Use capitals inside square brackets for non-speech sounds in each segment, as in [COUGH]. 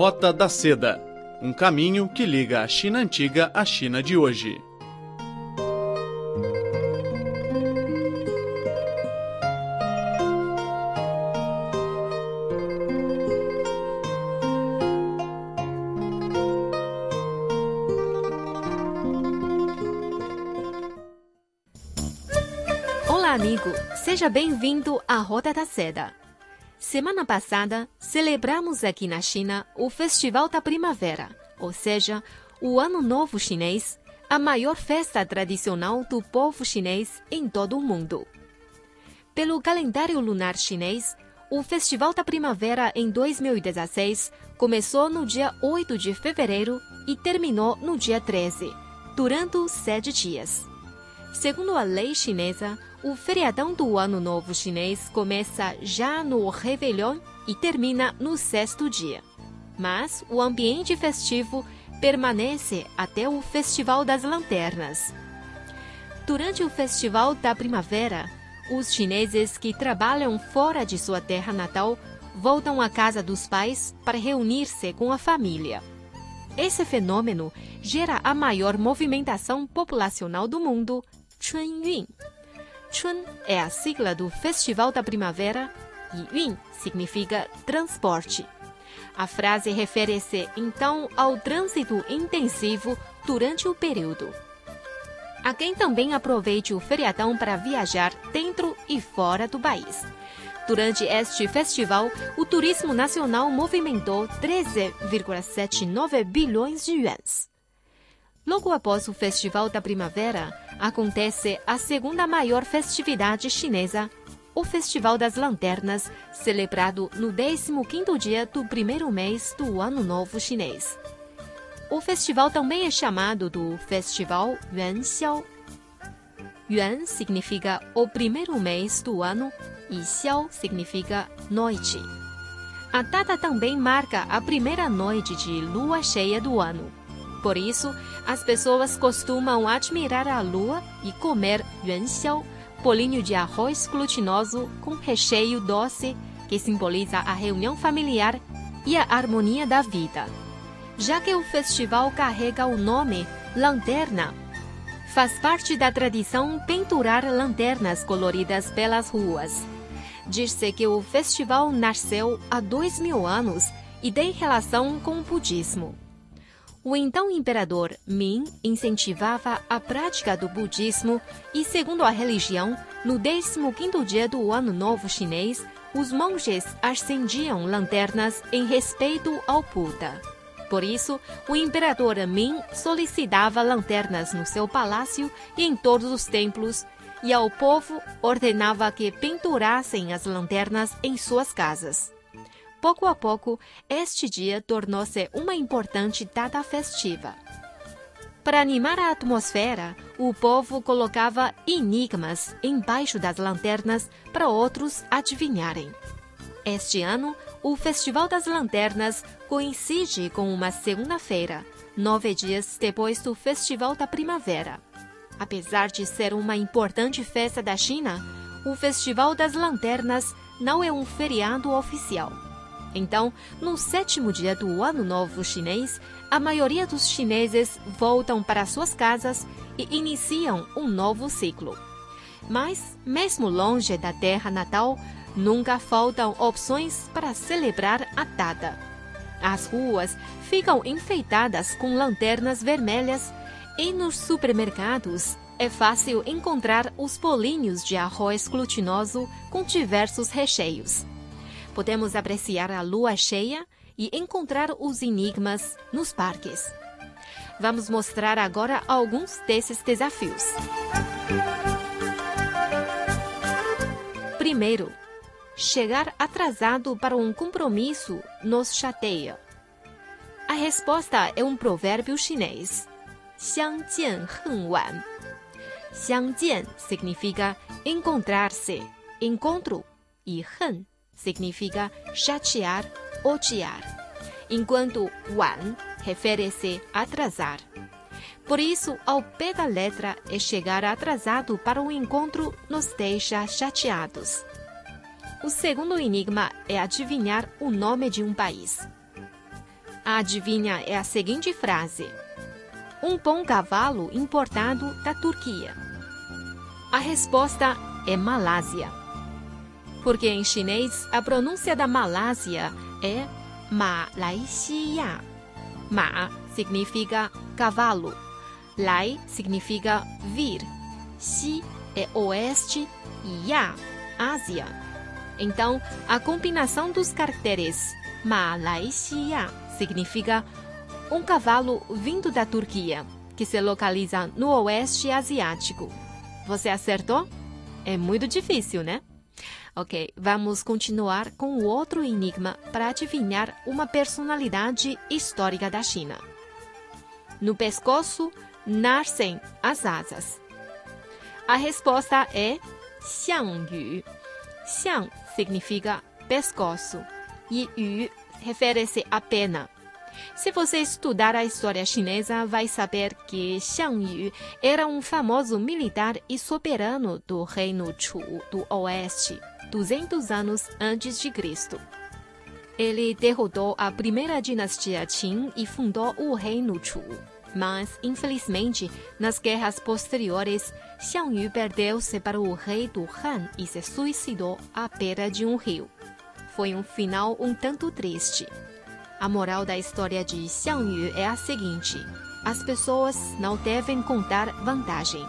Rota da Seda um caminho que liga a China antiga à China de hoje. Olá, amigo! Seja bem-vindo à Roda da Seda. Semana passada, celebramos aqui na China o Festival da Primavera, ou seja, o Ano Novo Chinês, a maior festa tradicional do povo chinês em todo o mundo. Pelo calendário lunar chinês, o Festival da Primavera em 2016 começou no dia 8 de fevereiro e terminou no dia 13, durante sete dias. Segundo a lei chinesa, o feriadão do Ano Novo Chinês começa já no Réveillon e termina no sexto dia. Mas o ambiente festivo permanece até o Festival das Lanternas. Durante o Festival da Primavera, os chineses que trabalham fora de sua terra natal voltam à casa dos pais para reunir-se com a família. Esse fenômeno gera a maior movimentação populacional do mundo, Chunyun. Chun é a sigla do Festival da Primavera e Yun significa transporte. A frase refere-se então ao trânsito intensivo durante o período. Há quem também aproveite o feriadão para viajar dentro e fora do país. Durante este festival, o turismo nacional movimentou 13,79 bilhões de yuans. Logo após o Festival da Primavera, acontece a segunda maior festividade chinesa, o Festival das Lanternas, celebrado no 15º dia do primeiro mês do Ano Novo Chinês. O festival também é chamado do Festival Yuan Xiao. Yuan significa o primeiro mês do ano e Xiao significa noite. A data também marca a primeira noite de lua cheia do ano. Por isso, as pessoas costumam admirar a lua e comer yuanxiao, bolinho de arroz glutinoso com recheio doce, que simboliza a reunião familiar e a harmonia da vida. Já que o festival carrega o nome Lanterna, faz parte da tradição penturar lanternas coloridas pelas ruas. Diz-se que o festival nasceu há dois mil anos e tem relação com o budismo. O então imperador Ming incentivava a prática do budismo e, segundo a religião, no 15º dia do Ano Novo Chinês, os monges acendiam lanternas em respeito ao Buda. Por isso, o imperador Ming solicitava lanternas no seu palácio e em todos os templos, e ao povo ordenava que pendurassem as lanternas em suas casas. Pouco a pouco, este dia tornou-se uma importante data festiva. Para animar a atmosfera, o povo colocava enigmas embaixo das lanternas para outros adivinharem. Este ano, o Festival das Lanternas coincide com uma segunda-feira, nove dias depois do Festival da Primavera. Apesar de ser uma importante festa da China, o Festival das Lanternas não é um feriado oficial. Então, no sétimo dia do Ano Novo Chinês, a maioria dos chineses voltam para suas casas e iniciam um novo ciclo. Mas, mesmo longe da terra natal, nunca faltam opções para celebrar a data. As ruas ficam enfeitadas com lanternas vermelhas e nos supermercados é fácil encontrar os bolinhos de arroz glutinoso com diversos recheios podemos apreciar a lua cheia e encontrar os enigmas nos parques. Vamos mostrar agora alguns desses desafios. Primeiro, chegar atrasado para um compromisso nos chateia. A resposta é um provérbio chinês. 相见恨晚. 相见significa encontrar-se, encontro, e 恨 significa chatear, odiar, enquanto wan refere-se atrasar. Por isso, ao pé da letra é chegar atrasado para o encontro nos deixa chateados. O segundo enigma é adivinhar o nome de um país. a adivinha é a seguinte frase: Um bom cavalo importado da Turquia. A resposta é Malásia. Porque em chinês a pronúncia da Malásia é Malaysia. Ma significa cavalo. Lai significa vir. Xi é oeste e Ya, Ásia. Então, a combinação dos caracteres Malaysia significa um cavalo vindo da Turquia, que se localiza no oeste asiático. Você acertou? É muito difícil, né? Ok, vamos continuar com o outro enigma para adivinhar uma personalidade histórica da China. No pescoço nascem as asas. A resposta é Xiang Yu. Xiang significa pescoço e Yu refere-se a pena. Se você estudar a história chinesa, vai saber que Xiang Yu era um famoso militar e soberano do reino Chu do Oeste, 200 anos antes de Cristo. Ele derrotou a primeira dinastia Qin e fundou o reino Chu. Mas, infelizmente, nas guerras posteriores, Xiang Yu perdeu-se para o rei do Han e se suicidou à beira de um rio. Foi um final um tanto triste. A moral da história de Xiang Yu é a seguinte: as pessoas não devem contar vantagem.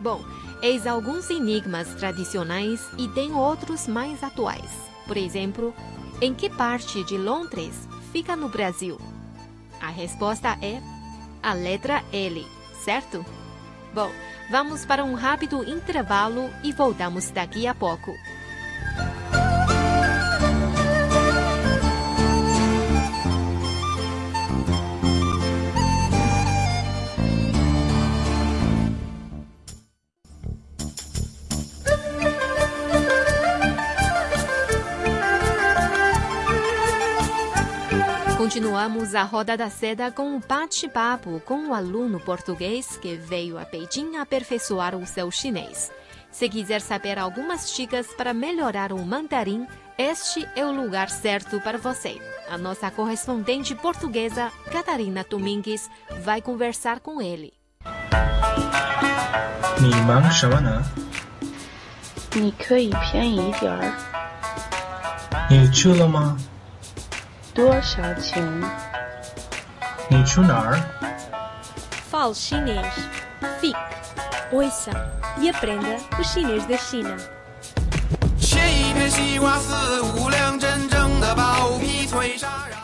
Bom, eis alguns enigmas tradicionais e tem outros mais atuais. Por exemplo, em que parte de Londres fica no Brasil? A resposta é a letra L, certo? Bom, vamos para um rápido intervalo e voltamos daqui a pouco. Continuamos a Roda da Seda com um bate-papo com o um aluno português que veio a Beijing aperfeiçoar o seu chinês. Se quiser saber algumas dicas para melhorar o mandarim, este é o lugar certo para você. A nossa correspondente portuguesa, Catarina Domingues, vai conversar com ele. 多少钱？你去哪儿？Fale chinês. Fique, ouça e aprenda o chinês da China.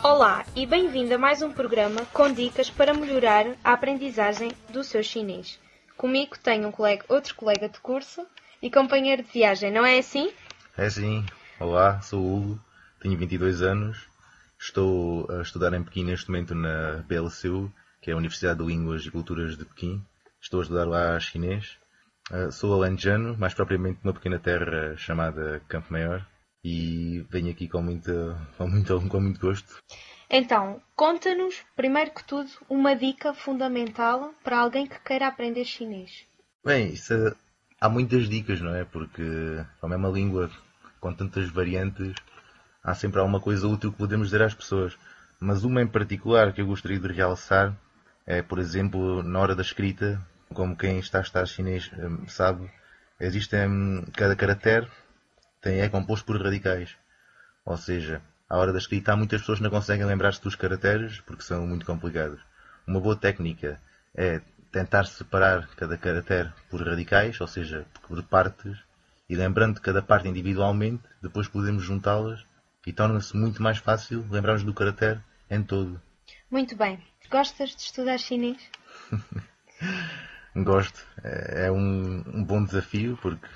Olá e bem-vindo a mais um programa com dicas para melhorar a aprendizagem do seu chinês. Comigo tenho um colega, outro colega de curso e companheiro de viagem, não é assim? É sim. Olá, sou o Hugo, tenho 22 anos Estou a estudar em Pequim neste momento na BLCU, que é a Universidade de Línguas e Culturas de Pequim. Estou a estudar lá chinês. Uh, sou alentejano, mais propriamente numa pequena terra chamada Campo Maior, e venho aqui com, muita, [LAUGHS] com, muito, com muito gosto. Então, conta-nos, primeiro que tudo, uma dica fundamental para alguém que queira aprender chinês. Bem, isso, é, há muitas dicas, não é? Porque como é uma língua com tantas variantes, há sempre alguma coisa útil que podemos dizer às pessoas. Mas uma em particular que eu gostaria de realçar é, por exemplo, na hora da escrita, como quem está a estudar chinês hum, sabe, existem hum, cada caractere tem, é composto por radicais. Ou seja, à hora da escrita há muitas pessoas que não conseguem lembrar-se dos caracteres porque são muito complicados. Uma boa técnica é tentar separar cada caractere por radicais, ou seja, por partes, e lembrando cada parte individualmente, depois podemos juntá-las e torna-se muito mais fácil lembrarmos do caractere em todo. Muito bem. Gostas de estudar chinês? [LAUGHS] Gosto. É, é um, um, bom desafio porque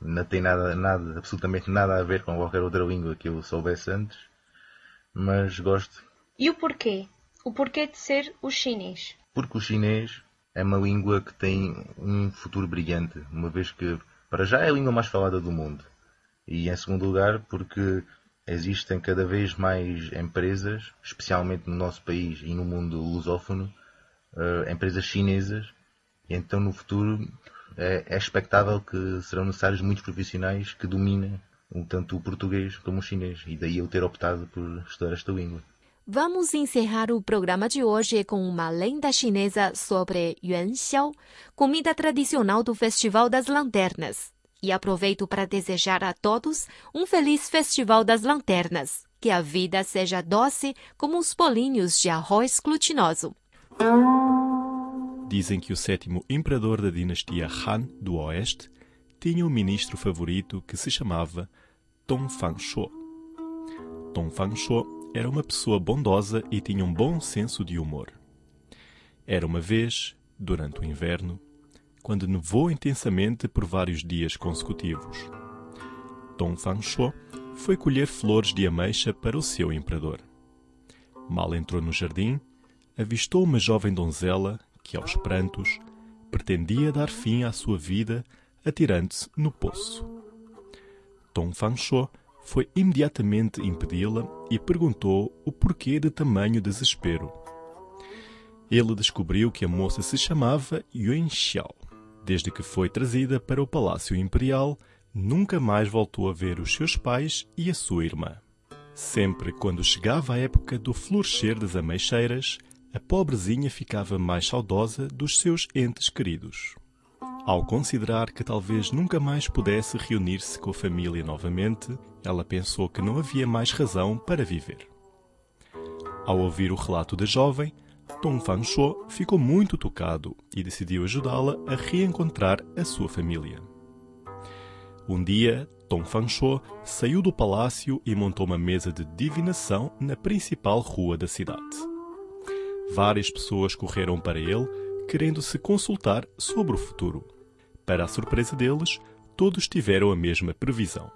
não tem nada, nada, absolutamente nada a ver com qualquer outra língua que eu soubesse antes, mas gosto. E o porquê? O porquê de ser o chinês? Porque o chinês é uma língua que tem um futuro brilhante, uma vez que, para já, é a língua mais falada do mundo. E, em segundo lugar, porque existem cada vez mais empresas, especialmente no nosso país e no mundo lusófono, uh, empresas chinesas, e então no futuro é, é expectável que serão necessários muitos profissionais que dominem tanto o português como o chinês, e daí eu ter optado por estudar esta língua. Vamos encerrar o programa de hoje com uma lenda chinesa sobre Yuan Xiao, comida tradicional do Festival das Lanternas. E aproveito para desejar a todos um feliz Festival das Lanternas. Que a vida seja doce como os bolinhos de arroz glutinoso. Dizem que o sétimo imperador da dinastia Han do Oeste tinha um ministro favorito que se chamava Dong Fangshuo. Dong Fangshuo era uma pessoa bondosa e tinha um bom senso de humor. Era uma vez, durante o inverno, quando nevou intensamente por vários dias consecutivos. Dong Fangshuo foi colher flores de ameixa para o seu imperador. Mal entrou no jardim, avistou uma jovem donzela que, aos prantos, pretendia dar fim à sua vida atirando-se no poço. Dong Fangshuo foi imediatamente impedi-la e perguntou o porquê de tamanho desespero. Ele descobriu que a moça se chamava Yuan Xiao. Desde que foi trazida para o Palácio Imperial, nunca mais voltou a ver os seus pais e a sua irmã. Sempre quando chegava a época do florescer das ameixeiras, a pobrezinha ficava mais saudosa dos seus entes queridos. Ao considerar que talvez nunca mais pudesse reunir-se com a família novamente, ela pensou que não havia mais razão para viver. Ao ouvir o relato da jovem, Dong Fangshuo ficou muito tocado e decidiu ajudá-la a reencontrar a sua família. Um dia, Dong Fangshuo saiu do palácio e montou uma mesa de divinação na principal rua da cidade. Várias pessoas correram para ele, querendo se consultar sobre o futuro. Para a surpresa deles, todos tiveram a mesma previsão: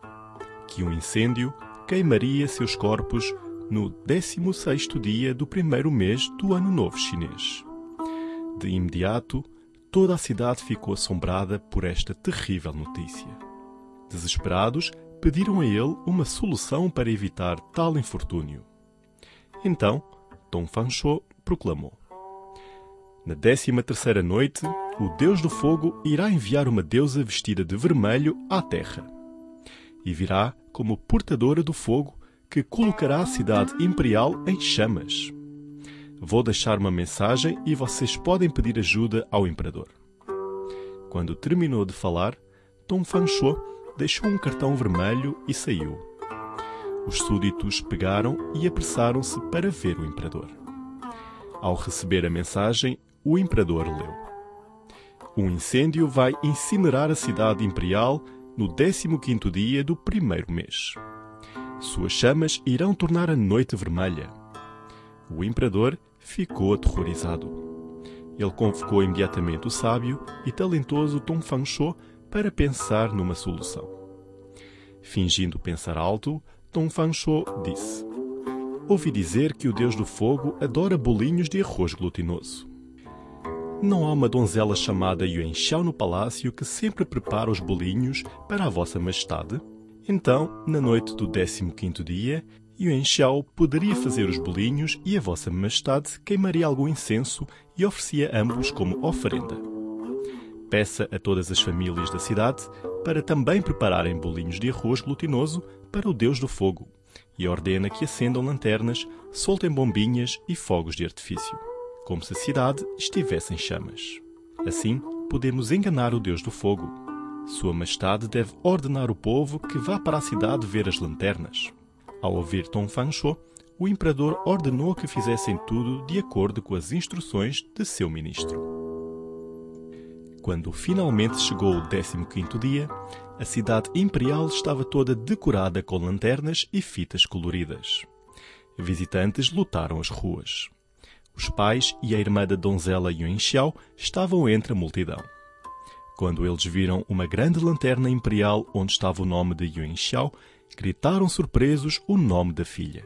que um incêndio queimaria seus corpos no 16º dia do primeiro mês do Ano Novo Chinês. De imediato, toda a cidade ficou assombrada por esta terrível notícia. Desesperados, pediram a ele uma solução para evitar tal infortúnio. Então, Dong Fangshuo proclamou: Na décima terceira noite, o Deus do Fogo irá enviar uma deusa vestida de vermelho à terra. E virá como portadora do fogo que colocará a cidade imperial em chamas. Vou deixar uma mensagem e vocês podem pedir ajuda ao imperador. Quando terminou de falar, Dong Fangshuo deixou um cartão vermelho e saiu. Os súditos pegaram e apressaram-se para ver o imperador. Ao receber a mensagem, o imperador leu. Um incêndio vai incinerar a cidade imperial no 15º dia do primeiro mês. Suas chamas irão tornar a noite vermelha. O imperador ficou aterrorizado. Ele convocou imediatamente o sábio e talentoso Dong Fangshuo para pensar numa solução. Fingindo pensar alto, Dong Fangshuo disse: Ouvi dizer que o deus do fogo adora bolinhos de arroz glutinoso. Não há uma donzela chamada Yuan Xiao no palácio que sempre prepara os bolinhos para a vossa majestade? Então, na noite do 15º dia, Yuan Xiao poderia fazer os bolinhos e a vossa majestade queimaria algum incenso e oferecia ambos como oferenda. Peça a todas as famílias da cidade para também prepararem bolinhos de arroz glutinoso para o Deus do Fogo e ordena que acendam lanternas, soltem bombinhas e fogos de artifício como se a cidade estivesse em chamas. Assim, podemos enganar o Deus do Fogo. Sua Majestade deve ordenar o povo que vá para a cidade ver as lanternas. Ao ouvir Tom Fangshuo, o imperador ordenou que fizessem tudo de acordo com as instruções de seu ministro. Quando finalmente chegou o 15º dia, a cidade imperial estava toda decorada com lanternas e fitas coloridas. Visitantes lutaram as ruas. Os pais e a irmã da donzela Yuan Xiao estavam entre a multidão. Quando eles viram uma grande lanterna imperial onde estava o nome de Yuan Xiao, gritaram surpresos o nome da filha.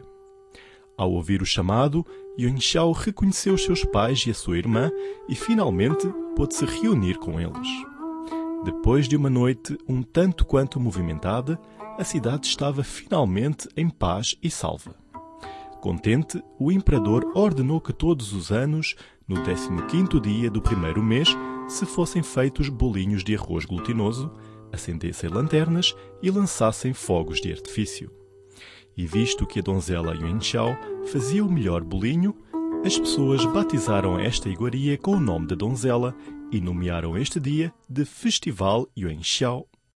Ao ouvir o chamado, Yuan Xiao reconheceu os seus pais e a sua irmã e finalmente pôde se reunir com eles. Depois de uma noite um tanto quanto movimentada, a cidade estava finalmente em paz e salva. Contente, o imperador ordenou que todos os anos, no 15º dia do primeiro mês, se fossem feitos bolinhos de arroz glutinoso, acendessem lanternas e lançassem fogos de artifício. E visto que a donzela Yuanxiao fazia o melhor bolinho, as pessoas batizaram esta iguaria com o nome da donzela e nomearam este dia de Festival Yuanxiao